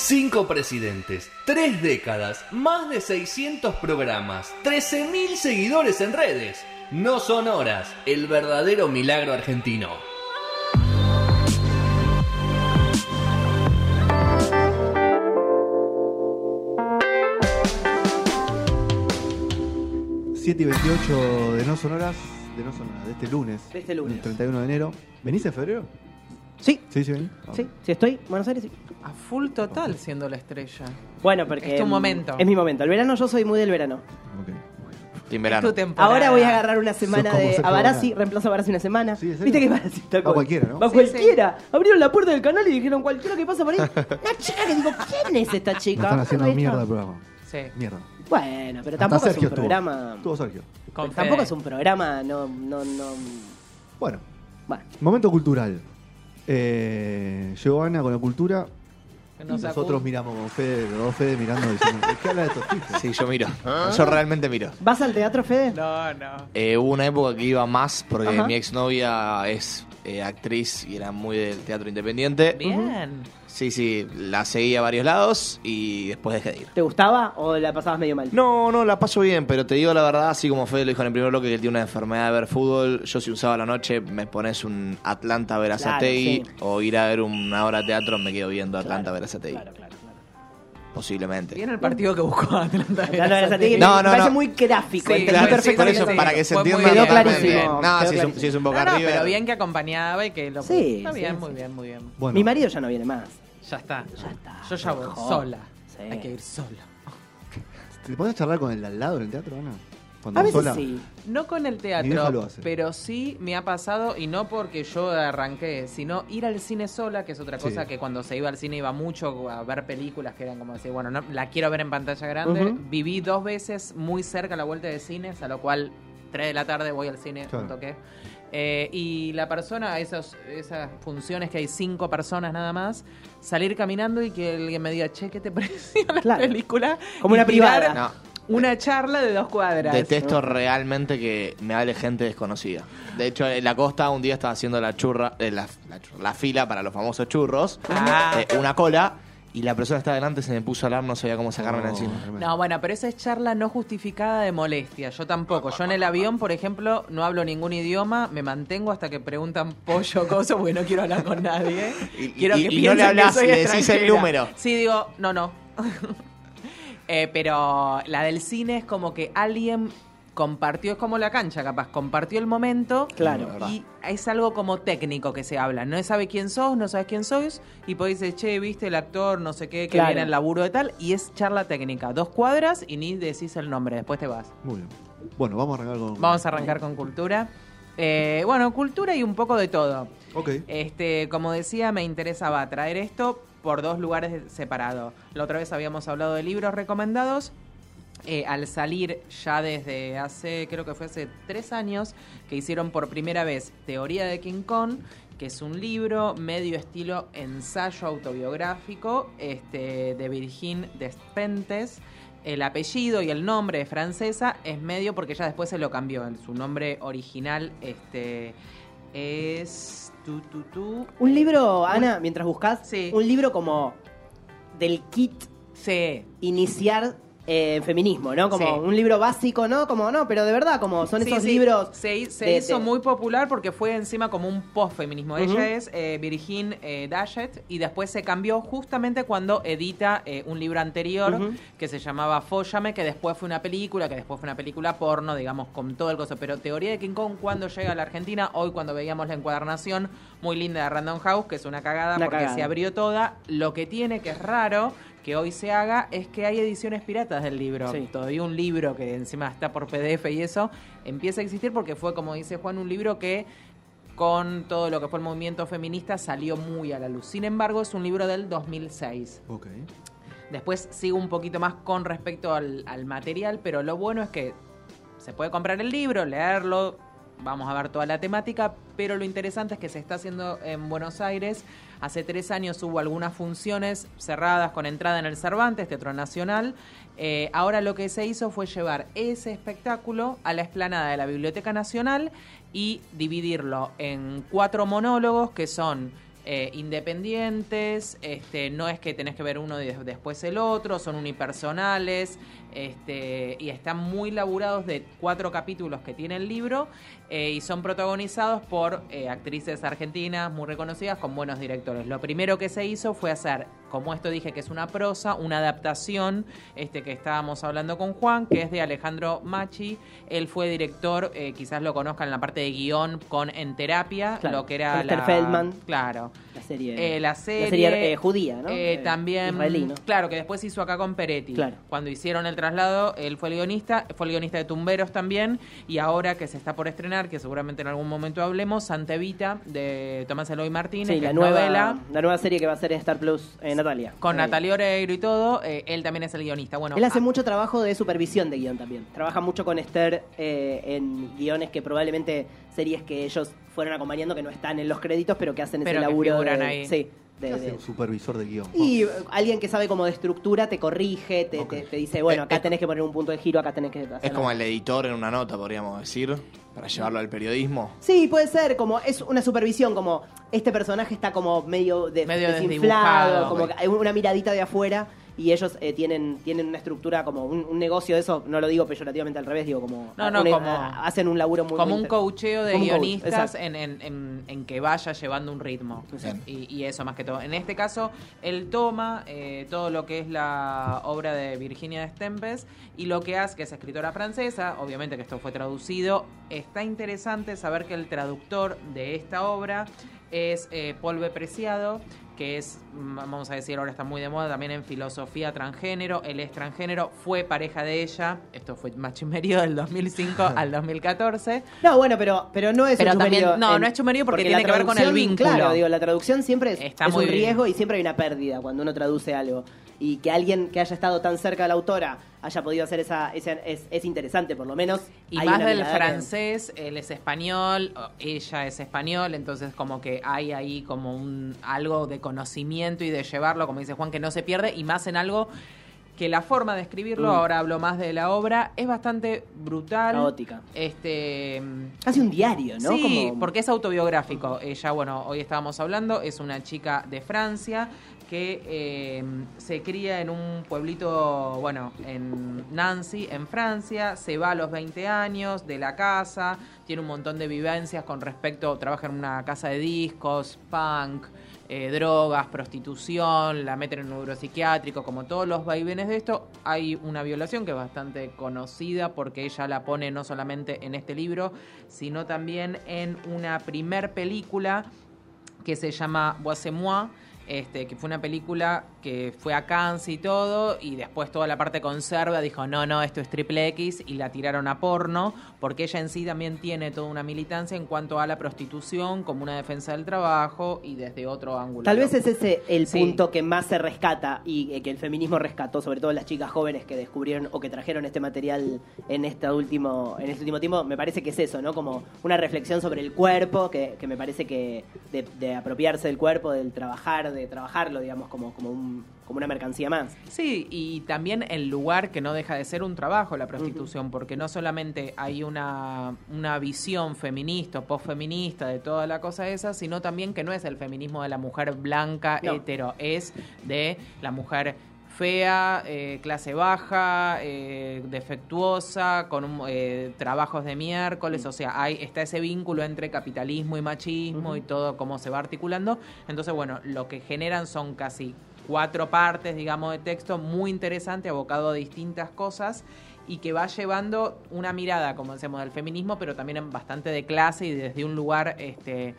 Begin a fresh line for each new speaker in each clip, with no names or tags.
Cinco presidentes, tres décadas, más de 600 programas, 13.000 seguidores en redes. No son horas, el verdadero milagro argentino.
Siete y 28 de No Sonoras, de No Sonoras, de este lunes.
De este lunes.
el 31 de enero. ¿Venís en febrero?
Sí,
Sí, sí,
sí, sí estoy. Buenos Aires, sí.
A full total siendo la estrella.
Bueno, porque.
Es tu
mm,
momento.
Es mi momento. El verano, yo soy muy del verano.
ok.
Team
Es
verano.
tu temporada.
Ahora voy a agarrar una semana
como
de
Sergio Bonal.
reemplazo a una semana.
Sí, ¿en serio?
Viste que Abarassi está
Va
con-
cualquiera, ¿no?
Va
Sí,
cualquiera. Abrieron la puerta del canal y dijeron cualquiera que pasa por ahí. Una chica que digo, ¿quién es esta chica?
están haciendo mierda el programa.
Sí.
Mierda.
Bueno, pero
Hasta
tampoco es
Sergio
un
estuvo.
programa.
Estuvo Sergio.
Con
Tampoco
Fede.
es un programa, no, no, no.
Bueno,
Bueno,
momento cultural. Eh, llegó Ana con la cultura. Y nosotros miramos con Fede, los dos Fede mirando diciendo, ¿de qué habla de estos tipos?
Sí, yo miro. Yo realmente miro.
¿vas al teatro, Fede?
No, no.
Eh, hubo una época que iba más porque
Ajá.
mi exnovia es eh, actriz y era muy del teatro independiente.
Bien.
Sí, sí, la seguí a varios lados y después dejé de ir.
¿Te gustaba o la pasabas medio mal?
No, no, la paso bien, pero te digo la verdad, así como Fede lo dijo en el primer bloque que él tiene una enfermedad de ver fútbol, yo si un sábado a la noche me pones un Atlanta Verazategui
Claro, sí.
o ir a ver una hora de teatro, me quedo viendo Atlanta Verazategui.
Claro, claro.
Posiblemente.
Bien el partido que buscó Atlanta.
Me-
No,
me
no,
parece
no.
muy gráfico.
Sí,
por eso, para que se entienda.
Quedó clarísimo,
No,
quedó
si es, un, es un
No,
Boca
no,
River.
pero bien que acompañaba y que lo
Sí,
Está
sí,
bien,
sí.
muy bien, muy bien.
Bueno,
Mi marido ya no viene más.
Ya está.
Ya está.
Yo ya voy sola.
Sí.
Hay que ir sola.
¿te podés charlar con el de al lado en el teatro, Ana? Cuando
A veces
sola.
sí.
No con el teatro,
hace.
pero sí me ha pasado, y no porque yo arranqué, sino ir al cine sola, que es otra cosa
Sí.
que cuando se iba al cine iba mucho a ver películas que eran como decir, bueno, no, la quiero ver en pantalla grande. Viví dos veces muy cerca a la vuelta de cines, a lo cual 3 de la tarde voy al cine,
Claro.
un toque. Eh, y la persona, esos, esas funciones que hay cinco personas nada más, salir caminando y que alguien me diga, che, ¿qué te pareció la
Claro.
película?
Como
Y
una
tirar
privada.
No,
Una charla de dos cuadras.
Detesto realmente que me hable gente desconocida. De hecho, en la costa un día estaba haciendo la churra, eh, la, la churra- la fila para los famosos churros,
Ah.
eh, una cola, y la persona que estaba delante se me puso a hablar, no sabía cómo sacarme
No,
encima.
No, bueno, pero esa es charla no justificada de molestia. Yo tampoco. Yo en el avión, por ejemplo, no hablo ningún idioma, me mantengo hasta que preguntan pollo o cosa, porque no quiero hablar con nadie.
Y-
quiero
y-
que
y no
piensen
le hablas,
que soy
le decís el número.
Sí, digo, no, no. Eh, pero la del cine es como que alguien compartió, es como la cancha, capaz, compartió el momento.
Claro.
Y es algo como técnico que se habla. No sabe quién sos, no sabes quién sois. Y podés decir, che, viste el actor, no sé qué, que
Claro.
viene el laburo de tal. Y es charla técnica. Dos cuadras y ni decís el nombre. Después te vas.
Muy bien. Bueno, vamos a arrancar con.
Vamos a arrancar con cultura. Eh, bueno, cultura y un poco de todo.
Ok.
Este, como decía, me interesaba traer esto por dos lugares separados. La otra vez habíamos hablado de libros recomendados. Eh, al salir ya desde hace, creo que fue hace tres años, que hicieron por primera vez Teoría de King Kong, que es un libro medio estilo ensayo autobiográfico este, de Virgin Despentes. El apellido y el nombre de francesa es medio porque ya después se lo cambió. Su nombre original este, es... Tu, tu, tu.
Un libro, Ana, mientras buscas,
Sí.
un libro como del kit
Sí,
iniciar eh, feminismo, ¿no? Como
Sí.
un libro básico, ¿no? Como no, pero de verdad, como son
Sí,
esos
sí.
libros.
Se, se
de-
hizo
de-
muy popular porque fue encima como un post-feminismo. Ella es eh, Virgin eh, Dashett y después se cambió justamente cuando edita eh, un libro anterior que se llamaba Fóllame, que después fue una película, que después fue una película porno, digamos, con todo el coso. Pero Teoría de King Kong, cuando llega a la Argentina, hoy cuando veíamos la encuadernación muy linda de Random House, que es una cagada
Una
porque
cagada.
se abrió toda, lo que tiene, que es raro, que hoy se haga es que hay ediciones piratas del libro.
Sí.
Todavía un libro que encima está por PDF y eso empieza a existir porque fue, como dice Juan, un libro que con todo lo que fue el movimiento feminista salió muy a la luz. Sin embargo, es un libro del 2006.
Ok.
Después sigo un poquito más con respecto al, al material, pero lo bueno es que se puede comprar el libro, leerlo, vamos a ver toda la temática, pero lo interesante es que se está haciendo en Buenos Aires. Hace tres años hubo algunas funciones cerradas con entrada en el Cervantes, Teatro Nacional. Eh, ahora lo que se hizo fue llevar ese espectáculo a la explanada de la Biblioteca Nacional y dividirlo en cuatro monólogos que son eh, independientes, este, no es que tenés que ver uno y des- después el otro, son unipersonales, este, y están muy laburados de cuatro capítulos que tiene el libro, eh, y son protagonizados por eh, actrices argentinas muy reconocidas con buenos directores. Lo primero que se hizo fue hacer, como esto dije que es una prosa, una adaptación este, que estábamos hablando con Juan, que es de Alejandro Machi. Él fue director, eh, quizás lo conozcan en la parte de guion con En Terapia,
Claro,
lo que era la...
Feldman.
Claro.
La serie.
Eh, la serie,
eh, judía, ¿no?
también,
Israelí, ¿no?
claro, que después hizo acá con Peretti.
Claro.
Cuando hicieron el traslado, él fue el guionista, fue el guionista de Tumberos también, y ahora que se está por estrenar, que seguramente en algún momento hablemos, Santa Evita, de Tomás Eloy Martínez,
Sí,
que
la
es
nueva,
novela,
la nueva serie que va a ser Star Plus, eh, Natalia.
con
Natalia.
Natalia Oreiro y todo, eh, él también es el guionista. Bueno,
Él hace
ah,
mucho trabajo de supervisión de guion también. Trabaja mucho con Esther eh, en guiones que probablemente series que ellos fueron acompañando que no están en los créditos, pero que hacen
Pero
ese
que
laburo. de,
ahí.
Sí,
¿Qué
de-
un supervisor de guion?
y eh, alguien que sabe como de estructura te corrige, te, te- te dice, bueno, acá tenés que poner un punto de giro, acá tenés que hacer
Es como el editor en una nota, podríamos decir, para llevarlo al periodismo.
Sí, puede ser, como es una supervisión, como este personaje está como medio, de,
Medio
desinflado,
desdibujado.
como una miradita de afuera y ellos eh, tienen, tienen una estructura como un, un negocio de eso, no lo digo peyorativamente al revés, digo como,
No, no,
un-
como-
a- hacen un laburo muy
como
muy
un coacheo de
coach,
guionistas en, en- en- en que vaya llevando un ritmo. Y, y eso más que todo. En este caso, él toma eh, todo lo que es la obra de Virginia de Stempes y lo que hace, que es escritora francesa, obviamente que esto fue traducido, está interesante saber que el traductor de esta obra es eh, Paul B. Preciado, que es, mm, vamos a decir, ahora está muy de moda también en filosofía transgénero. Él es transgénero, fue pareja de ella, esto fue machimerio del 2005 al 2014.
No, bueno, pero, pero no es
Pero
un
también-
chumerío
no, no es chumerío porque tiene que ver con el vínculo.
Claro, digo, la traducción siempre es,
Está
es
muy
un
bien.
riesgo y siempre hay una pérdida cuando uno traduce algo. Y que alguien que haya estado tan cerca de la autora haya podido hacer esa, esa- es, es interesante, por lo menos.
Y
hay
más del
que-
francés, él es español, ella es español, entonces como que hay ahí como un algo de conocimiento y de llevarlo, como dice Juan, que no se pierde, y más en algo que la forma de escribirlo,
Mm.
ahora hablo más de la obra, es bastante brutal.
Caótica.
Este
Casi un diario, ¿no?
Sí,
Como-
porque es autobiográfico. Ella, bueno, hoy estábamos hablando, es una chica de Francia que eh, se cría en un pueblito, bueno, en Nancy, en Francia, se va a los 20 años de la casa, tiene un montón de vivencias con respecto, trabaja en una casa de discos, punk, eh, drogas, prostitución, la meten en un neuropsiquiátrico, como todos los vaivenes de esto, hay una violación que es bastante conocida porque ella la pone no solamente en este libro, sino también en una primer película que se llama Bois et moi, este, que fue una película que fue a Cannes y todo, y después toda la parte conserva dijo, no, no, esto es triple X, y la tiraron a porno, porque ella en sí también tiene toda una militancia en cuanto a la prostitución como una defensa del trabajo y desde otro ángulo.
Tal vez es ese el
Sí.
punto que más se rescata y eh, que el feminismo rescató, sobre todo las chicas jóvenes que descubrieron o que trajeron este material en este último, en este último tiempo. Me parece que es eso, ¿no? Como una reflexión sobre el cuerpo, que, que me parece que de, de apropiarse del cuerpo, del trabajar, de trabajarlo, digamos, como, como, un, como una mercancía más.
Sí, y también el lugar que no deja de ser un trabajo, la prostitución, porque no solamente hay una, una visión feminista o posfeminista de toda la cosa esa, sino también que no es el feminismo de la mujer blanca,
No.
hetero, es de la mujer fea, eh, clase baja, eh, defectuosa, con un, eh, trabajos de miércoles, o sea, hay está ese vínculo entre capitalismo y machismo y todo cómo se va articulando. Entonces, bueno, lo que generan son casi cuatro partes, digamos, de texto muy interesante, abocado a distintas cosas y que va llevando una mirada, como decíamos, del feminismo, pero también bastante de clase y desde un lugar, este,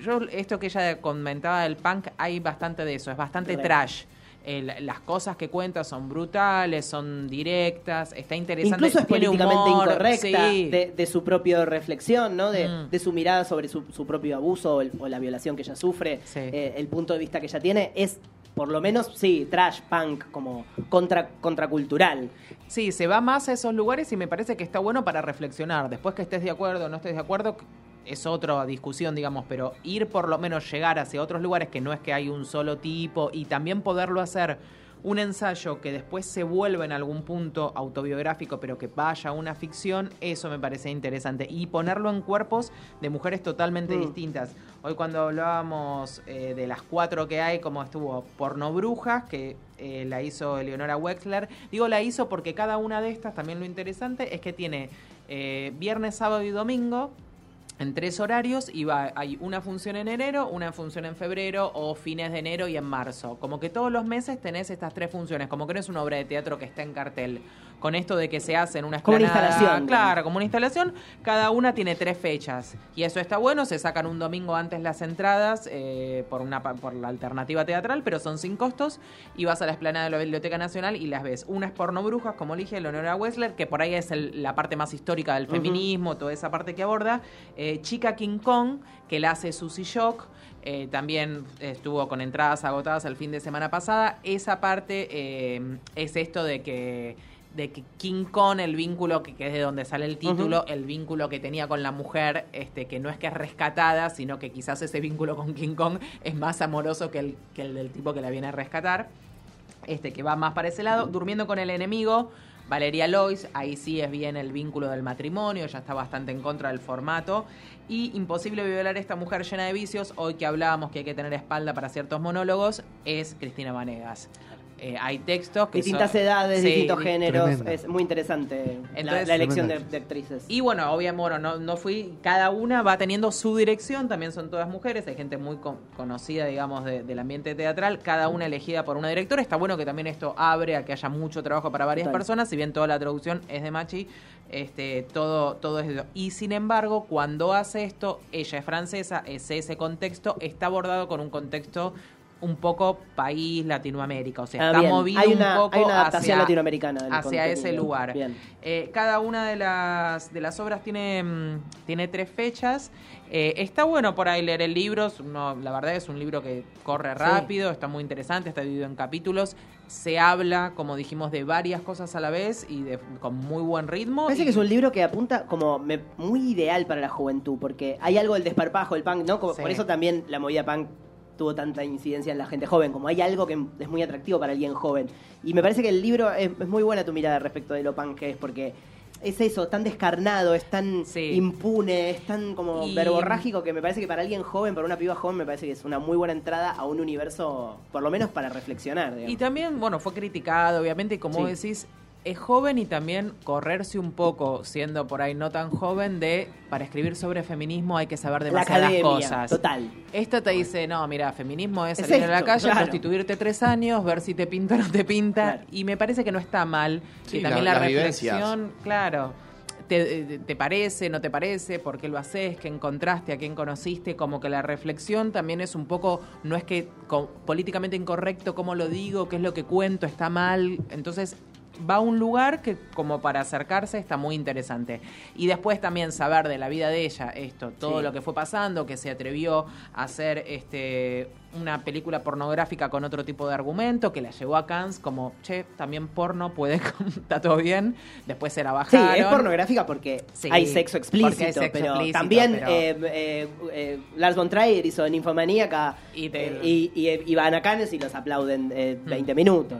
yo esto que ella comentaba del punk, hay bastante de eso, es bastante trash. El- las cosas que cuenta son brutales, son directas, está interesante.
Incluso es
tiene
políticamente
humor,
incorrecta
sí.
de, de su propia reflexión, ¿no? De,
Mm.
de su mirada sobre su, su propio abuso o, el- o la violación que ella sufre,
Sí.
eh, el punto de vista que ella tiene es, por lo menos, sí, trash, punk, como contra, contracultural.
Sí, se va más a esos lugares y me parece que está bueno para reflexionar. Después que estés de acuerdo o no estés de acuerdo, es otra discusión, digamos, pero ir por lo menos llegar hacia otros lugares que no es que hay un solo tipo y también poderlo hacer un ensayo que después se vuelva en algún punto autobiográfico, pero que vaya a una ficción, eso me parece interesante. Y ponerlo en cuerpos de mujeres totalmente
Mm.
distintas. Hoy cuando hablábamos eh, de las cuatro que hay, como estuvo Porno Brujas, que eh, la hizo Eleonora Wexler, digo la hizo porque cada una de estas, también lo interesante, es que tiene eh, viernes, sábado y domingo, en tres horarios y va, hay una función en enero, una función en febrero o fines de enero y en marzo. Como que todos los meses tenés estas tres funciones, como que no es una obra de teatro que está en cartel. Con esto de que se hace en una
Como una instalación.
Claro, como una instalación, cada una tiene tres fechas. Y eso está bueno, se sacan un domingo antes las entradas eh, por, una, pa- por la alternativa teatral, pero son sin costos. Y vas a la esplanada de la Biblioteca Nacional y las ves. Una es Porno Brujas, como elige Leonora Wessler, que por ahí es el- la parte más histórica del feminismo, toda esa parte que aborda. Eh, Chica King Kong, que la hace Susie Shock. eh, también estuvo con entradas agotadas el fin de semana pasada. Esa parte eh, es esto de que de que King Kong, el vínculo que, que es de donde sale el título, el vínculo que tenía con la mujer, este, que no es que es rescatada, sino que quizás ese vínculo con King Kong es más amoroso que el, que el del tipo que la viene a rescatar, este, que va más para ese lado, durmiendo con el enemigo. Valeria Lois, ahí sí es bien el vínculo del matrimonio, ya está bastante en contra del formato. Y Imposible violar a esta mujer llena de vicios, hoy que hablábamos que hay que tener espalda para ciertos monólogos, es Cristina Vanegas. Eh, hay textos que
Distintas
son-
edades,
Sí,
distintos
di-
géneros. Es muy interesante la-
Entonces-
la, elección de, actrices.
Y bueno, obviamente, bueno, no, no fui, cada una va teniendo su dirección, también son todas mujeres, hay gente muy con- conocida, digamos, de- del ambiente teatral, cada una elegida por una directora. Está bueno que también esto abre a que haya mucho trabajo para varias
Total.
personas, si bien toda la traducción es de Machi, este, todo, todo es de. Y sin embargo, cuando hace esto, ella es francesa, es ese contexto, está abordado con un contexto un poco país Latinoamérica, o sea,
Ah,
está
bien.
movido
Hay una-
un poco
hay una adaptación
hacia-
latinoamericana
hacia ese lugar.
Bien.
Eh, cada una de las, de las obras tiene, mm, tiene tres fechas. Eh, está bueno por ahí leer el libro. uno- la verdad es un libro que corre rápido, está muy interesante, está dividido en capítulos. Se habla, como dijimos, de varias cosas a la vez y de, con muy buen ritmo.
Parece
y-
que es un libro que apunta como me- muy ideal para la juventud, porque hay algo del desparpajo, el punk, ¿no? Como-
Sí.
Por eso también la movida punk tuvo tanta incidencia en la gente joven, como hay algo que es muy atractivo para alguien joven. Y me parece que el libro es, es muy buena tu mirada respecto de lo que es, porque es eso, tan descarnado, es tan
Sí.
impune, es tan como
Y-
verborrágico que me parece que para alguien joven, para una piba joven, me parece que es una muy buena entrada a un universo, por lo menos para reflexionar. digamos.
Y también, bueno, fue criticado, obviamente, y como
Sí.
decís, es joven y también correrse un poco, siendo por ahí no tan joven, de para escribir sobre feminismo hay que saber demasiadas cosas.
total.
Esto te dice, no, mira, feminismo es
Es
salir a la calle,
claro.
prostituirte tres años, ver si te pinta o no te pinta.
Claro.
Y me parece que no está mal.
Sí,
que también
la-
la,
las vivencias.
reflexión, claro. Te, te parece, no te parece? ¿Por qué lo haces? ¿Qué encontraste? ¿A quién conociste? Como que la reflexión también es un poco, no es que políticamente incorrecto cómo lo digo, qué es lo que cuento, está mal. Entonces va a un lugar que como para acercarse está muy interesante. Y después también saber de la vida de ella, esto, todo
Sí.
lo que fue pasando, que se atrevió a hacer este una película pornográfica con otro tipo de argumento, que la llevó a Cannes como, che, también porno puede, está todo bien. Después se la
Sí, es pornográfica porque
Sí,
hay sexo explícito,
porque hay sexo
pero
explícito,
también
pero-
eh, eh, eh, Lars von Trier hizo Ninfomaníaca
Y te-
y, y, y van a Cannes y los aplauden eh,
Hmm.
20 minutos.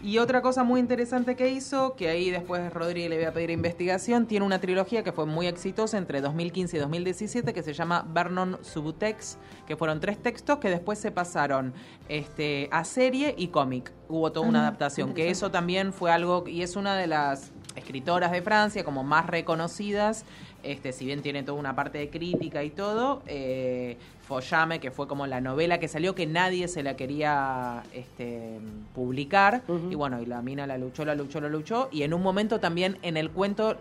Y otra cosa muy interesante que hizo, que ahí después Rodríguez le voy a pedir investigación, tiene una trilogía que fue muy exitosa entre 2015 y 2017 que se llama Vernon Subutex, que fueron tres textos que después se pasaron este, a serie y cómic. Hubo toda una
Ah,
adaptación, que eso también fue algo, y es una de las escritoras de Francia como más reconocidas, este, si bien tiene toda una parte de crítica y todo, eh, Follame, que fue como la novela que salió que nadie se la quería este, publicar, y bueno, y la mina la luchó, la luchó, la luchó, y en un momento también en el cuento,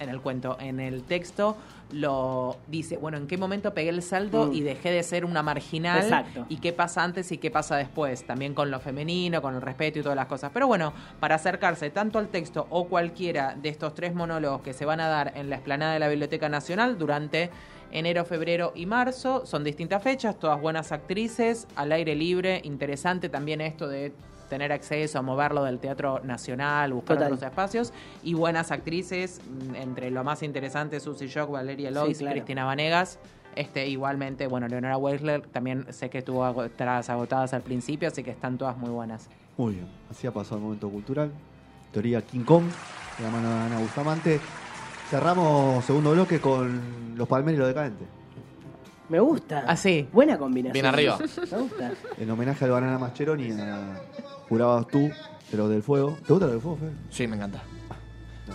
en el cuento, en el texto, lo dice, bueno, ¿en qué momento pegué el salto
Mm.
y dejé de ser una marginal?
Exacto.
Y qué pasa antes y qué pasa después, también con lo femenino, con el respeto y todas las cosas. Pero bueno, para acercarse tanto al texto o cualquiera de estos tres monólogos que se van a dar en la explanada de la Biblioteca Nacional durante enero, febrero y marzo, son distintas fechas, todas buenas actrices, al aire libre, interesante también esto de tener acceso a moverlo del Teatro Nacional, buscar
Total.
otros espacios, y buenas actrices, mm, entre lo más interesante, Susie Shock, Valeria Lois,
claro.
Cristina Vanegas, este, igualmente, bueno, Leonora Weisler también sé que tuvo entradas agotadas al principio, así que están todas muy buenas.
Muy bien, así ha pasado el momento cultural. Teoría King Kong, de la mano de Ana Bustamante. Cerramos segundo bloque con los Palmeros y los Decadentes.
Me gusta.
Así.
Buena combinación.
Bien arriba.
Me gusta.
En homenaje al Banana Mascheroni y a Jurabas tú, de los del fuego. ¿Te gusta lo del fuego, Fede?
Sí, me encanta.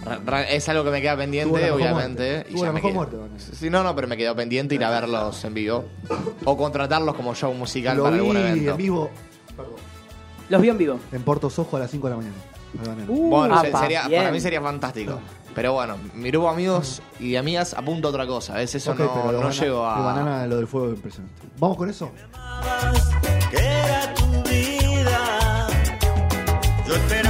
Ra- ra- Es algo que me queda
Tuvo
pendiente, mejor obviamente.
muerte.
y
Tuvo
ya
la
me
mejor
quedó.
muerte, Vanessa.
Sí, no, no, pero me quedó pendiente ir a verlos en vivo. O contratarlos como show musical
Lo
para
vi
algún evento.
en vivo perdón,
Los vio en vivo.
en Porto Sojo a las 5 de la mañana. al Banana.
Uh,
Bueno, se-
apa,
sería,
bien.
para mí sería fantástico. Pero bueno, mi grupo de amigos y de amigas apunta a otra cosa. A veces eso
Ok,
no,
pero
no llego a.
el banana, lo del fuego es impresionante. ¿Vamos con eso?
que era tu vida. Yo esperaba